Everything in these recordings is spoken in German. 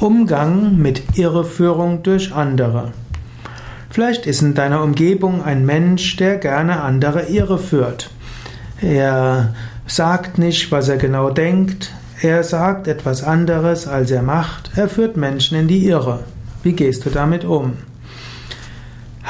Umgang mit Irreführung durch andere. Vielleicht ist in deiner Umgebung ein Mensch, der gerne andere irreführt. Er sagt nicht, was er genau denkt, er sagt etwas anderes, als er macht, er führt Menschen in die Irre. Wie gehst du damit um?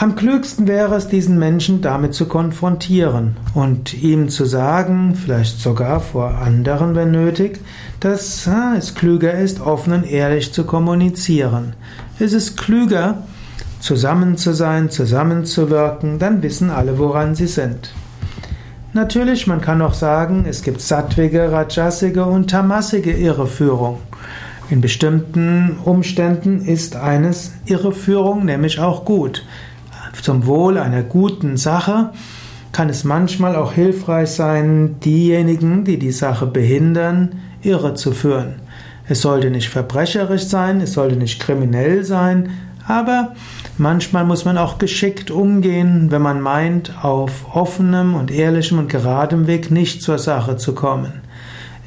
Am klügsten wäre es, diesen Menschen damit zu konfrontieren und ihm zu sagen, vielleicht sogar vor anderen, wenn nötig, dass es klüger ist, offen und ehrlich zu kommunizieren. Es ist klüger, zusammen zu sein, zusammenzuwirken, dann wissen alle, woran sie sind. Natürlich, man kann auch sagen, es gibt sattwige, rajasige und tamasige Irreführung. In bestimmten Umständen ist eines Irreführung nämlich auch gut zum Wohl einer guten Sache kann es manchmal auch hilfreich sein, diejenigen, die die Sache behindern, irre zu führen. Es sollte nicht verbrecherisch sein, es sollte nicht kriminell sein, aber manchmal muss man auch geschickt umgehen, wenn man meint, auf offenem und ehrlichem und geradem Weg nicht zur Sache zu kommen.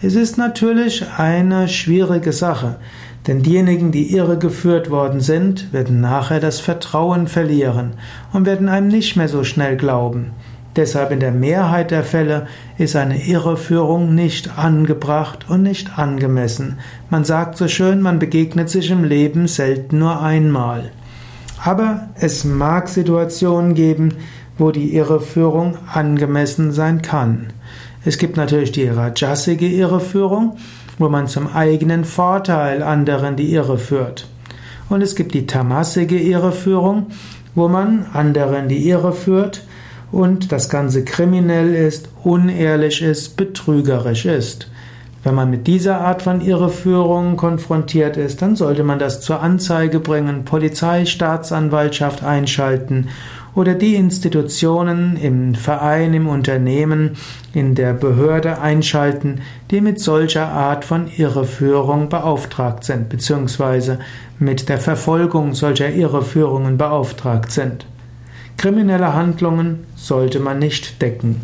Es ist natürlich eine schwierige Sache. Denn diejenigen, die irregeführt worden sind, werden nachher das Vertrauen verlieren und werden einem nicht mehr so schnell glauben. Deshalb in der Mehrheit der Fälle ist eine Irreführung nicht angebracht und nicht angemessen. Man sagt so schön, man begegnet sich im Leben selten nur einmal. Aber es mag Situationen geben, wo die Irreführung angemessen sein kann. Es gibt natürlich die rajasige Irreführung, wo man zum eigenen Vorteil anderen die Irre führt. Und es gibt die tamasige Irreführung, wo man anderen die Irre führt und das Ganze kriminell ist, unehrlich ist, betrügerisch ist. Wenn man mit dieser Art von Irreführung konfrontiert ist, dann sollte man das zur Anzeige bringen, Polizei, Staatsanwaltschaft einschalten oder die Institutionen im Verein, im Unternehmen, in der Behörde einschalten, die mit solcher Art von Irreführung beauftragt sind, beziehungsweise mit der Verfolgung solcher Irreführungen beauftragt sind. Kriminelle Handlungen sollte man nicht decken.